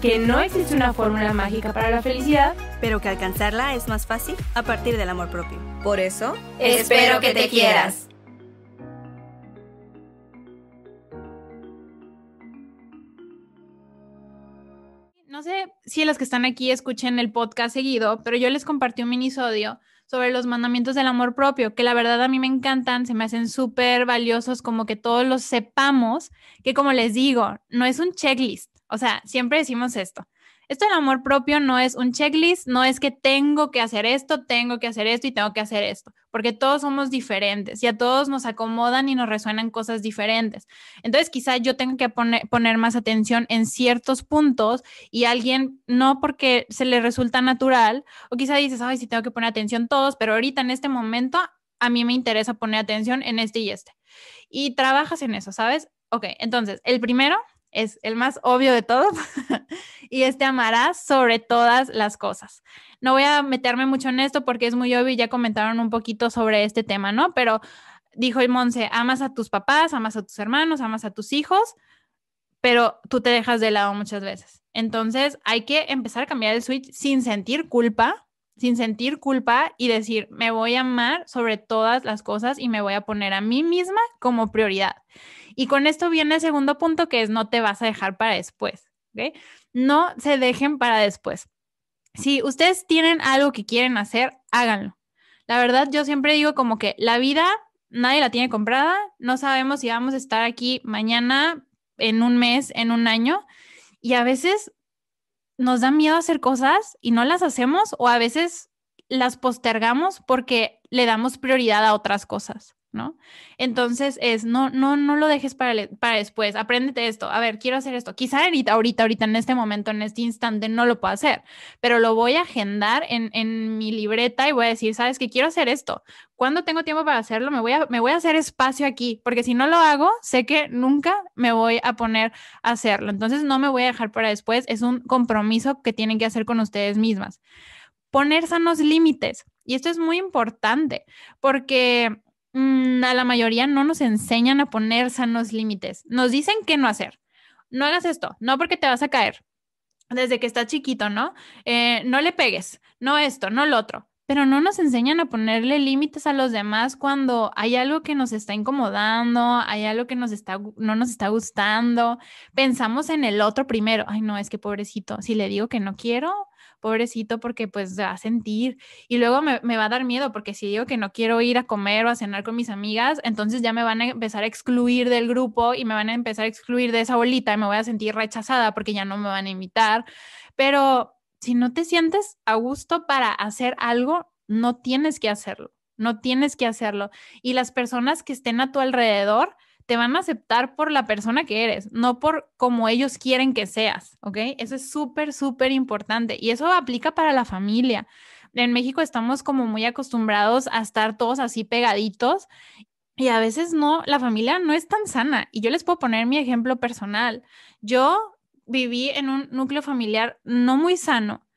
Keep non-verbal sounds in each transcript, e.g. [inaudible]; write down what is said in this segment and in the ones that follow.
que no existe una fórmula mágica para la felicidad, pero que alcanzarla es más fácil a partir del amor propio. Por eso, espero que te quieras. No sé si los que están aquí escuchen el podcast seguido, pero yo les compartí un minisodio sobre los mandamientos del amor propio, que la verdad a mí me encantan, se me hacen súper valiosos, como que todos los sepamos, que como les digo, no es un checklist, o sea, siempre decimos esto. Esto del amor propio no es un checklist, no es que tengo que hacer esto, tengo que hacer esto y tengo que hacer esto, porque todos somos diferentes y a todos nos acomodan y nos resuenan cosas diferentes. Entonces, quizá yo tenga que poner, más atención en ciertos puntos y alguien no porque se le resulta natural, o quizá dices, ay, sí tengo que poner atención todos, pero ahorita en este momento a mí me interesa poner atención en este y este. Y trabajas en eso, ¿sabes? Ok, entonces, el primero es el más obvio de todos, [laughs] y este amarás sobre todas las cosas. No voy a meterme mucho en esto porque es muy obvio y ya comentaron un poquito sobre este tema, ¿no? Pero dijo el Monse, amas a tus papás, amas a tus hermanos, amas a tus hijos, pero tú te dejas de lado muchas veces. Entonces hay que empezar a cambiar el switch sin sentir culpa, sin sentir culpa y decir, me voy a amar sobre todas las cosas y me voy a poner a mí misma como prioridad. Y con esto viene el segundo punto que es no te vas a dejar para después. No se dejen para después. Si ustedes tienen algo que quieren hacer, háganlo. La verdad, yo siempre digo como que la vida nadie la tiene comprada, no sabemos si vamos a estar aquí mañana, en un mes, en un año, y a veces nos da miedo hacer cosas y no las hacemos o a veces las postergamos porque le damos prioridad a otras cosas. ¿No? Entonces es, no, no, no lo dejes para, para después, apréndete esto, a ver, quiero hacer esto, quizá ahorita, ahorita, en este momento, en este instante, no lo puedo hacer, pero lo voy a agendar en, en mi libreta y voy a decir, sabes que quiero hacer esto, cuando tengo tiempo para hacerlo, me voy, a, me voy a hacer espacio aquí, porque si no lo hago, sé que nunca me voy a poner a hacerlo, entonces no me voy a dejar para después, es un compromiso que tienen que hacer con ustedes mismas. Poner sanos límites. Y esto es muy importante porque Mm, a la mayoría no nos enseñan a poner sanos límites. Nos dicen qué no hacer. No hagas esto, no porque te vas a caer desde que estás chiquito, ¿no? Eh, no le pegues, no esto, no lo otro. Pero no nos enseñan a ponerle límites a los demás cuando hay algo que nos está incomodando, hay algo que nos está, no nos está gustando. Pensamos en el otro primero. Ay, no, es que pobrecito, si le digo que no quiero, pobrecito, porque pues va a sentir. Y luego me, va a dar miedo, porque si digo que no quiero ir a comer o a cenar con mis amigas, entonces ya me van a empezar a excluir del grupo y me van a empezar a excluir de esa bolita y me voy a sentir rechazada porque ya no me van a invitar. Pero si no te sientes a gusto para hacer algo, no tienes que hacerlo, no tienes que hacerlo. Y las personas que estén a tu alrededor, te van a aceptar por la persona que eres, no por como ellos quieren que seas, ¿ok? Eso es súper, súper importante y eso aplica para la familia. En México estamos como muy acostumbrados a estar todos así pegaditos y a veces no, la familia no es tan sana. Y yo les puedo poner mi ejemplo personal. Yo viví en un núcleo familiar no muy sano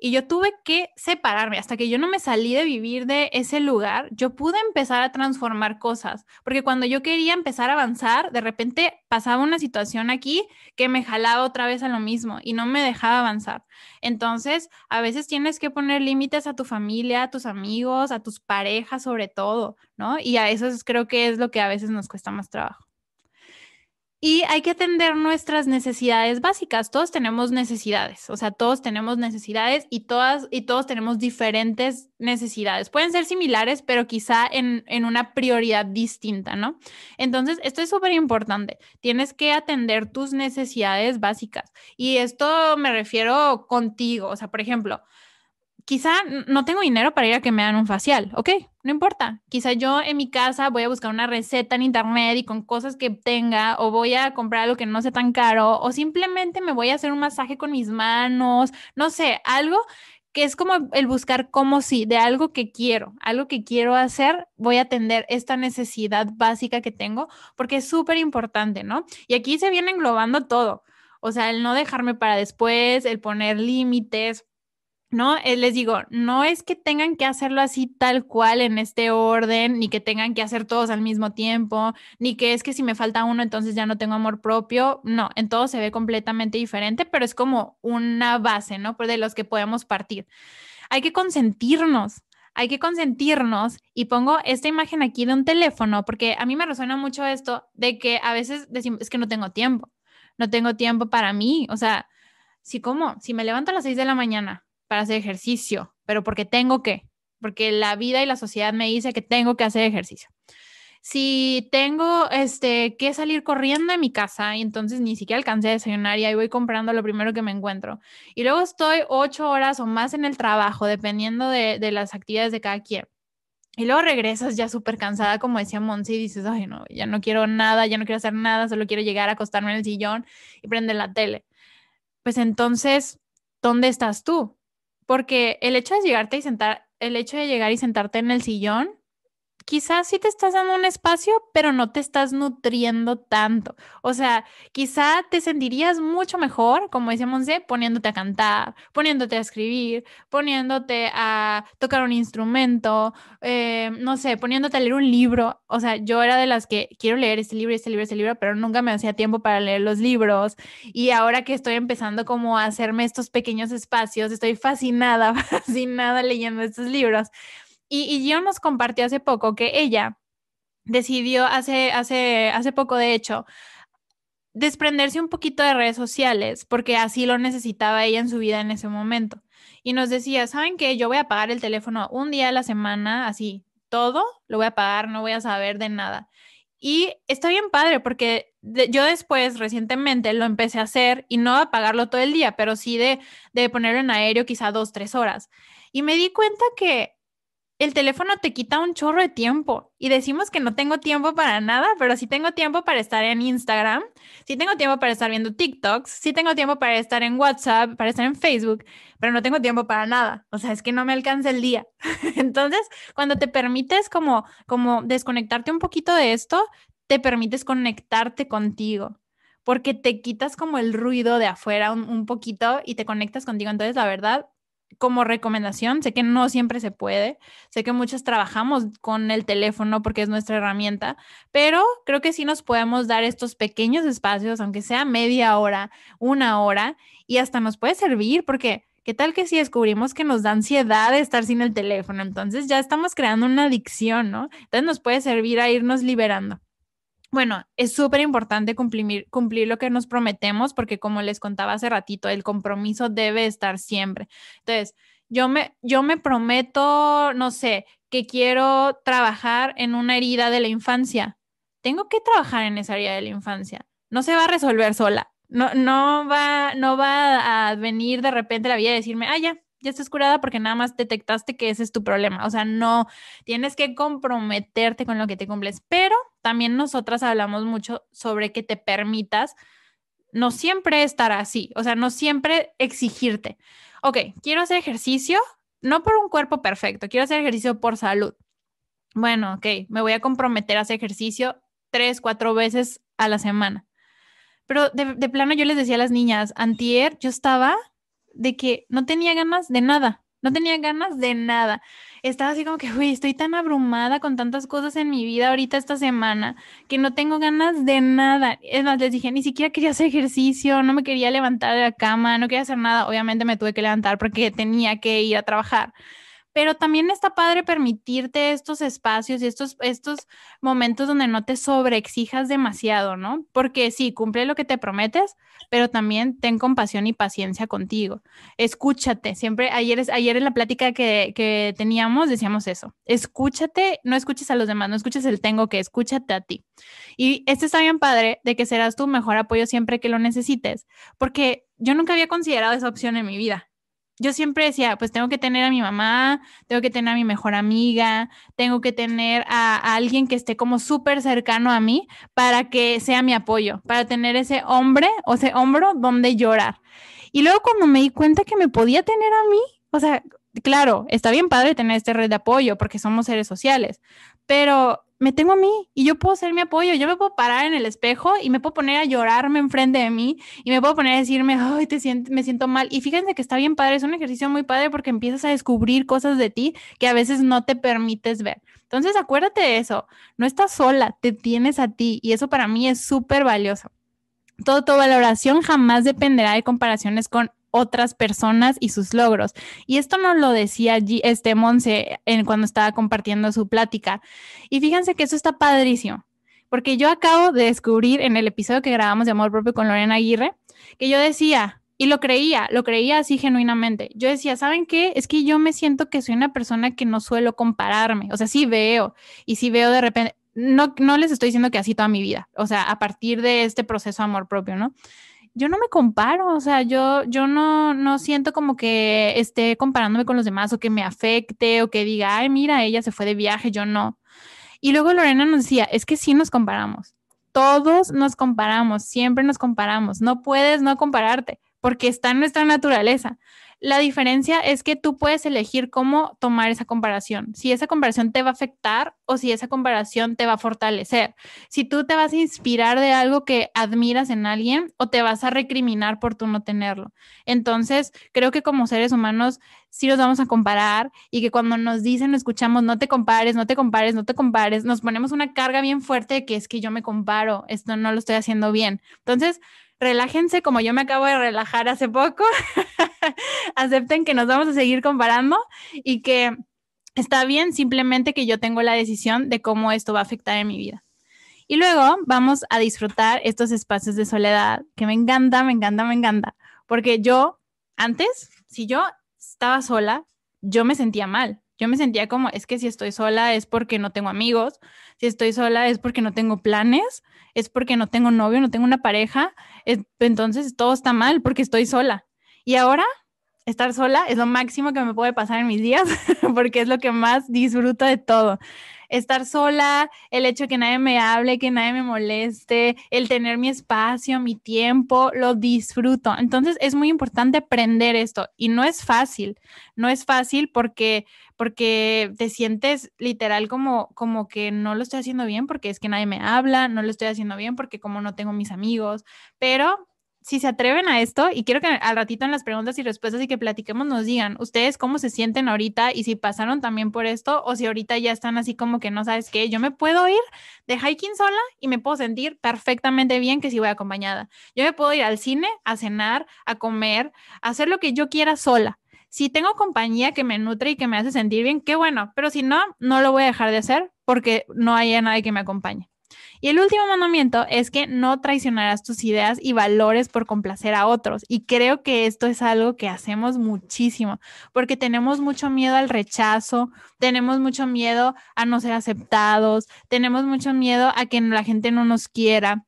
y yo tuve que separarme hasta que yo no me salí de vivir de ese lugar, yo pude empezar a transformar cosas, porque cuando yo quería empezar a avanzar, de repente pasaba una situación aquí que me jalaba otra vez a lo mismo y no me dejaba avanzar. Entonces, a veces tienes que poner límites a tu familia, a tus amigos, a tus parejas sobre todo, ¿no? Y a eso creo que es lo que a veces nos cuesta más trabajo. Y hay que atender nuestras necesidades básicas. Todos tenemos necesidades, o sea, todos tenemos necesidades y todas y todos tenemos diferentes necesidades. Pueden ser similares, pero quizá en, en una prioridad distinta, ¿no? Entonces, esto es súper importante. Tienes que atender tus necesidades básicas. Y esto me refiero contigo, o sea, por ejemplo, quizá no tengo dinero para ir a que me hagan un facial, ok, no importa. Quizá yo en mi casa voy a buscar una receta en internet y con cosas que tenga, o voy a comprar algo que no sea tan caro, o simplemente me voy a hacer un masaje con mis manos, no sé, algo que es como el buscar cómo sí, de algo que quiero, algo que quiero hacer, voy a atender esta necesidad básica que tengo, porque es súper importante, ¿no? Y aquí se viene englobando todo, o sea, el no dejarme para después, el poner límites, ¿no? Eh, les digo, no es que tengan que hacerlo así tal cual en este orden, ni que tengan que hacer todos al mismo tiempo, ni que es que si me falta uno, entonces ya no tengo amor propio. No, en todo se ve completamente diferente, pero es como una base, ¿no? De los que podemos partir. Hay que consentirnos. Hay que consentirnos y pongo esta imagen aquí de un teléfono porque a mí me resuena mucho esto de que a veces decimos, es que no tengo tiempo, no tengo tiempo para mí, o sea, si como, si me levanto a las 6 de la mañana, para hacer ejercicio, pero porque tengo que, porque la vida y la sociedad me dice que tengo que hacer ejercicio. Si tengo este, que salir corriendo de mi casa y entonces ni siquiera alcancé a desayunar y voy comprando lo primero que me encuentro. Y luego estoy ocho horas o más en el trabajo, dependiendo de, de las actividades de cada quien. Y luego regresas ya súper cansada, como decía Monsi, y dices, ay, no, ya no quiero nada, ya no quiero hacer nada, solo quiero llegar a acostarme en el sillón y prender la tele. Pues entonces, ¿dónde estás tú? Porque el hecho de llegarte y sentar, el hecho de llegar y sentarte en el sillón quizás sí te estás dando un espacio, pero no te estás nutriendo tanto. O sea, quizá te sentirías mucho mejor, como decía Monse, poniéndote a cantar, poniéndote a escribir, poniéndote a tocar un instrumento, eh, no sé, poniéndote a leer un libro. O sea, yo era de las que quiero leer este libro, este libro, este libro, pero nunca me hacía tiempo para leer los libros. Y ahora que estoy empezando como a hacerme estos pequeños espacios, estoy fascinada, [laughs] fascinada leyendo estos libros. Y, y nos compartió hace poco que ella decidió, hace, hace, hace poco de hecho, desprenderse un poquito de redes sociales porque así lo necesitaba ella en su vida en ese momento. Y nos decía, ¿saben qué? Yo voy a pagar el teléfono un día a la semana, así, todo lo voy a pagar, no voy a saber de nada. Y está bien padre porque yo después, recientemente, lo empecé a hacer y no a pagarlo todo el día, pero sí de, de ponerlo en aéreo quizá dos, tres horas. Y me di cuenta que el teléfono te quita un chorro de tiempo y decimos que no tengo tiempo para nada, pero sí tengo tiempo para estar en Instagram, sí tengo tiempo para estar viendo TikToks, sí tengo tiempo para estar en WhatsApp, para estar en Facebook, pero no tengo tiempo para nada. O sea, es que no me alcanza el día. [laughs] Entonces, cuando te permites como, como desconectarte un poquito de esto, te permites conectarte contigo porque te quitas como el ruido de afuera un, un poquito y te conectas contigo. Entonces, la verdad, como recomendación, sé que no siempre se puede, sé que muchos trabajamos con el teléfono porque es nuestra herramienta, pero creo que sí nos podemos dar estos pequeños espacios, aunque sea media hora, una hora, y hasta nos puede servir porque... ¿Qué tal que si descubrimos que nos da ansiedad estar sin el teléfono? Entonces ya estamos creando una adicción, ¿no? Entonces nos puede servir a irnos liberando. Bueno, es súper importante cumplir, cumplir lo que nos prometemos porque como les contaba hace ratito, el compromiso debe estar siempre. Entonces, yo me, yo me prometo, no sé, que quiero trabajar en una herida de la infancia. Tengo que trabajar en esa herida de la infancia. No se va a resolver sola. No, no, va, no va a venir de repente la vida y decirme, ah, ya, ya estás curada porque nada más detectaste que ese es tu problema. O sea, no, tienes que comprometerte con lo que te cumples. Pero también nosotras hablamos mucho sobre que te permitas no siempre estar así, o sea, no siempre exigirte. Ok, quiero hacer ejercicio, no por un cuerpo perfecto, quiero hacer ejercicio por salud. Bueno, ok, me voy a comprometer a hacer ejercicio tres, cuatro veces a la semana. Pero de, de plano yo les decía a las niñas, antier yo estaba de que no tenía ganas de nada, no tenía ganas de nada. Estaba así como que, uy, estoy tan abrumada con tantas cosas en mi vida ahorita esta semana que no tengo ganas de nada. Es más, les dije, ni siquiera quería hacer ejercicio, no me quería levantar de la cama, no quería hacer nada. Obviamente me tuve que levantar porque tenía que ir a trabajar pero también está padre permitirte estos espacios y estos, estos momentos donde no te sobreexijas demasiado, ¿no? Porque sí, cumple lo que te prometes, pero también ten compasión y paciencia contigo. Escúchate, siempre, ayer, ayer en la plática que, que teníamos decíamos eso, escúchate, no escuches a los demás, no escuches el tengo que, escúchate a ti. Y este está bien padre de que serás tu mejor apoyo siempre que lo necesites, porque yo nunca había considerado esa opción en mi vida yo siempre decía, pues tengo que tener a mi mamá, tengo que tener a mi mejor amiga, tengo que tener a, alguien que esté como súper cercano a mí para que sea mi apoyo, para tener ese hombre o ese hombro donde llorar. Y luego cuando me di cuenta que me podía tener a mí, O sea, claro, está bien padre tener este red de apoyo porque somos seres sociales, pero me tengo a mí y yo puedo ser mi apoyo. Yo me puedo parar en el espejo y me puedo poner a llorarme enfrente de mí y me puedo poner a decirme, ay, te siento, me siento mal. Y fíjense que está bien padre, es un ejercicio muy padre porque empiezas a descubrir cosas de ti que a veces no te permites ver. Entonces, acuérdate de eso, no estás sola, te tienes a ti y eso para mí es súper valioso. Todo tu valoración jamás dependerá de comparaciones con otras personas y sus logros. Y esto nos lo decía este Monse en, cuando estaba compartiendo su plática. Y fíjense que eso está padrísimo, porque yo acabo de descubrir en el episodio que grabamos de Amor Propio con Lorena Aguirre, que yo decía, y lo creía, lo creía así genuinamente. Yo decía, ¿saben qué? Es que yo me siento que soy una persona que no suelo compararme. O sea, sí veo, y sí veo de repente, no, no les estoy diciendo que así toda mi vida, o sea, a partir de este proceso amor propio, ¿no? Yo no me comparo, o sea, yo, yo no, no siento como que esté comparándome con los demás o que me afecte o que diga, ay, mira, ella se fue de viaje, yo no. Y luego Lorena nos decía, es que sí nos comparamos, todos nos comparamos, siempre nos comparamos, no puedes no compararte porque está en nuestra naturaleza. La diferencia es que tú puedes elegir cómo tomar esa comparación, si esa comparación te va a afectar o si esa comparación te va a fortalecer, si tú te vas a inspirar de algo que admiras en alguien o te vas a recriminar por tú no tenerlo. Entonces, creo que como seres humanos sí nos vamos a comparar y que cuando nos dicen, escuchamos, no te compares, no te compares, no te compares, nos ponemos una carga bien fuerte de que es que yo me comparo, esto no lo estoy haciendo bien. Entonces, relájense como yo me acabo de relajar hace poco, [laughs] acepten que nos vamos a seguir comparando y que está bien simplemente que yo tengo la decisión de cómo esto va a afectar en mi vida. Y luego vamos a disfrutar estos espacios de soledad que me encanta, me encanta, me encanta, porque yo antes, si yo estaba sola, yo me sentía mal. Yo me sentía como, es que si estoy sola es porque no tengo amigos, si estoy sola es porque no tengo planes, es porque no tengo novio, no tengo una pareja, entonces todo está mal porque estoy sola. Y ahora estar sola es lo máximo que me puede pasar en mis días [laughs] porque es lo que más disfruto de todo estar sola, el hecho de que nadie me hable, que nadie me moleste, el tener mi espacio, mi tiempo, lo disfruto. Entonces es muy importante aprender esto y no es fácil, no es fácil porque porque te sientes literal como como que no lo estoy haciendo bien porque es que nadie me habla, no lo estoy haciendo bien porque como no tengo mis amigos, pero si se atreven a esto, y quiero que al ratito en las preguntas y respuestas y que platiquemos nos digan ustedes cómo se sienten ahorita y si pasaron también por esto o si ahorita ya están así como que no sabes qué, yo me puedo ir de hiking sola y me puedo sentir perfectamente bien que si voy acompañada. Yo me puedo ir al cine, a cenar, a comer, a hacer lo que yo quiera sola. Si tengo compañía que me nutre y que me hace sentir bien, qué bueno, pero si no, no lo voy a dejar de hacer porque no haya nadie que me acompañe. Y el último mandamiento es que no traicionarás tus ideas y valores por complacer a otros. Y creo que esto es algo que hacemos muchísimo, porque tenemos mucho miedo al rechazo, tenemos mucho miedo a no ser aceptados, tenemos mucho miedo a que la gente no nos quiera.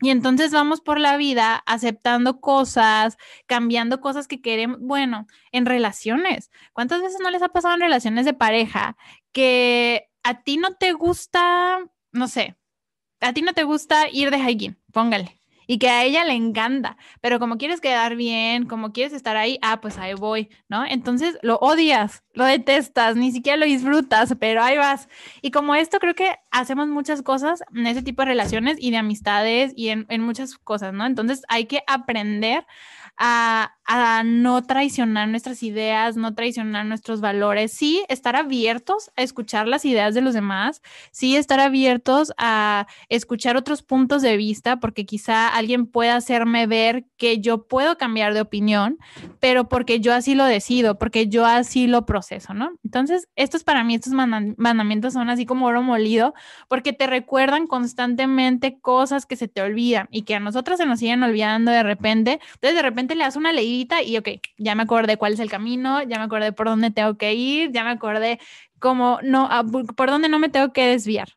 Y entonces vamos por la vida aceptando cosas, cambiando cosas que queremos. Bueno, en relaciones. ¿Cuántas veces no les ha pasado en relaciones de pareja que a ti no te gusta, no sé, a ti no te gusta ir de hiking, póngale. Y que a ella le encanta, pero como quieres quedar bien, como quieres estar ahí, ah, pues ahí voy, ¿no? Entonces lo odias, lo detestas, ni siquiera lo disfrutas, pero ahí vas. Y como esto, creo que hacemos muchas cosas en ese tipo de relaciones y de amistades y en, en muchas cosas, ¿no? Entonces hay que aprender a, no traicionar nuestras ideas, no traicionar nuestros valores, sí estar abiertos a escuchar las ideas de los demás, sí estar abiertos a escuchar otros puntos de vista, porque quizá alguien pueda hacerme ver que yo puedo cambiar de opinión, pero porque yo así lo decido, porque yo así lo ¿no? Entonces, estos para mí, estos mandamientos son así como oro molido, porque te recuerdan constantemente cosas que se te olvidan y que a nosotros se nos siguen olvidando de repente, entonces de repente le das una leidita y ok, ya me acordé cuál es el camino, ya me acordé por dónde tengo que ir, ya me acordé cómo no, ah, por dónde no me tengo que desviar.